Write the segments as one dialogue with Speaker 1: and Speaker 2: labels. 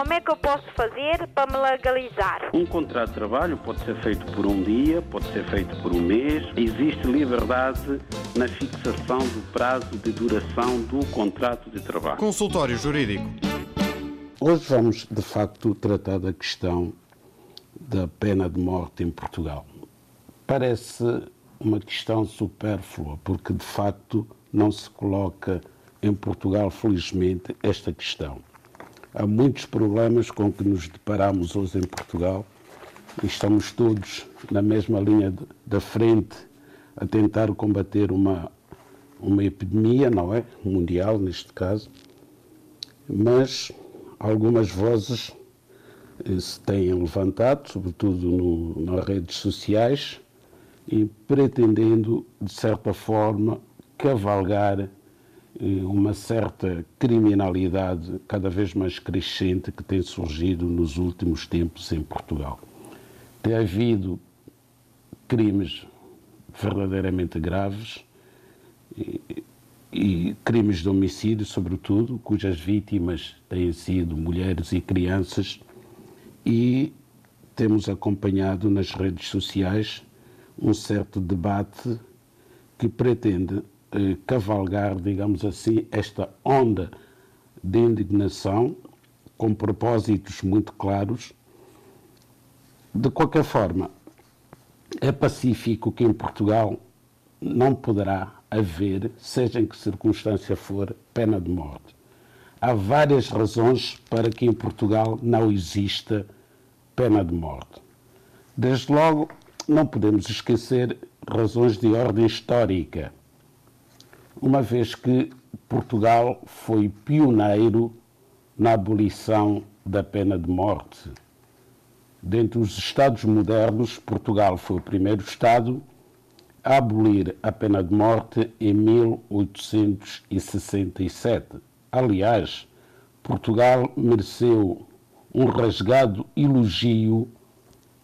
Speaker 1: Como é que eu posso fazer para me legalizar?
Speaker 2: Um contrato de trabalho pode ser feito por um dia, pode ser feito por um mês. Existe liberdade na fixação do prazo de duração do contrato de trabalho.
Speaker 3: Consultório Jurídico.
Speaker 4: Hoje vamos, de facto, tratar da questão da pena de morte em Portugal. Parece uma questão supérflua, porque de facto não se coloca em Portugal, felizmente, esta questão. Há muitos problemas com que nos deparamos hoje em Portugal e estamos todos na mesma linha da frente a tentar combater uma, uma epidemia, não é? Mundial, neste caso. Mas algumas vozes eh, se têm levantado, sobretudo no, nas redes sociais, e pretendendo, de certa forma, cavalgar uma certa criminalidade cada vez mais crescente que tem surgido nos últimos tempos em Portugal. Tem havido crimes verdadeiramente graves e, e crimes de homicídio, sobretudo, cujas vítimas têm sido mulheres e crianças, e temos acompanhado nas redes sociais um certo debate que pretende eh, cavalgar, digamos assim, esta onda de indignação com propósitos muito claros. De qualquer forma, é pacífico que em Portugal não poderá haver, seja em que circunstância for, pena de morte. Há várias razões para que em Portugal não exista pena de morte. Desde logo, não podemos esquecer razões de ordem histórica uma vez que Portugal foi pioneiro na abolição da pena de morte. Dentre os Estados modernos, Portugal foi o primeiro Estado a abolir a pena de morte em 1867. Aliás, Portugal mereceu um rasgado elogio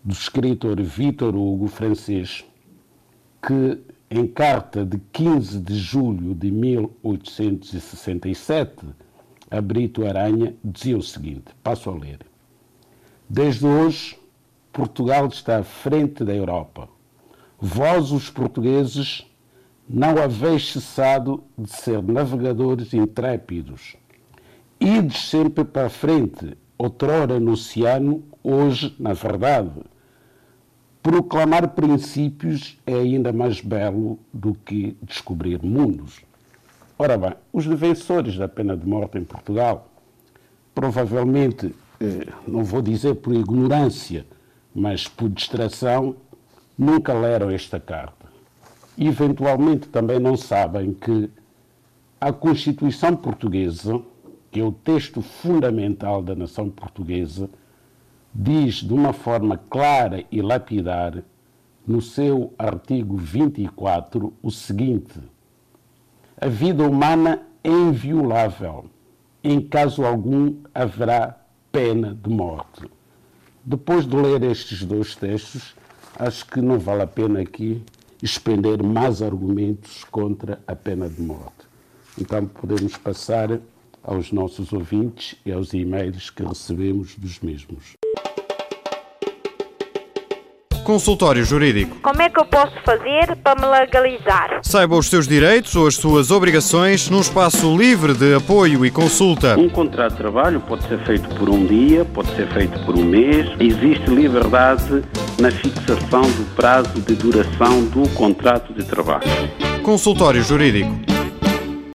Speaker 4: do escritor Victor Hugo, francês, que em carta de 15 de julho de 1867, a Brito Aranha dizia o seguinte: passo a ler. Desde hoje, Portugal está à frente da Europa. Vós, os portugueses, não haveis cessado de ser navegadores intrépidos. Ides sempre para a frente, outrora no oceano, hoje na verdade proclamar princípios é ainda mais belo do que descobrir mundos. Ora bem, os defensores da pena de morte em Portugal, provavelmente, eh, não vou dizer por ignorância, mas por distração, nunca leram esta carta. Eventualmente, também não sabem que a Constituição Portuguesa, que é o texto fundamental da nação portuguesa, diz de uma forma clara e lapidar, no seu artigo 24, o seguinte: A vida humana é inviolável. Em caso algum haverá pena de morte. Depois de ler estes dois textos, acho que não vale a pena aqui expender mais argumentos contra a pena de morte. Então podemos passar aos nossos ouvintes e aos e-mails que recebemos dos mesmos.
Speaker 3: Consultório Jurídico.
Speaker 1: Como é que eu posso fazer para me legalizar?
Speaker 3: Saiba os seus direitos ou as suas obrigações num espaço livre de apoio e consulta.
Speaker 2: Um contrato de trabalho pode ser feito por um dia, pode ser feito por um mês. Existe liberdade na fixação do prazo de duração do contrato de trabalho.
Speaker 3: Consultório Jurídico.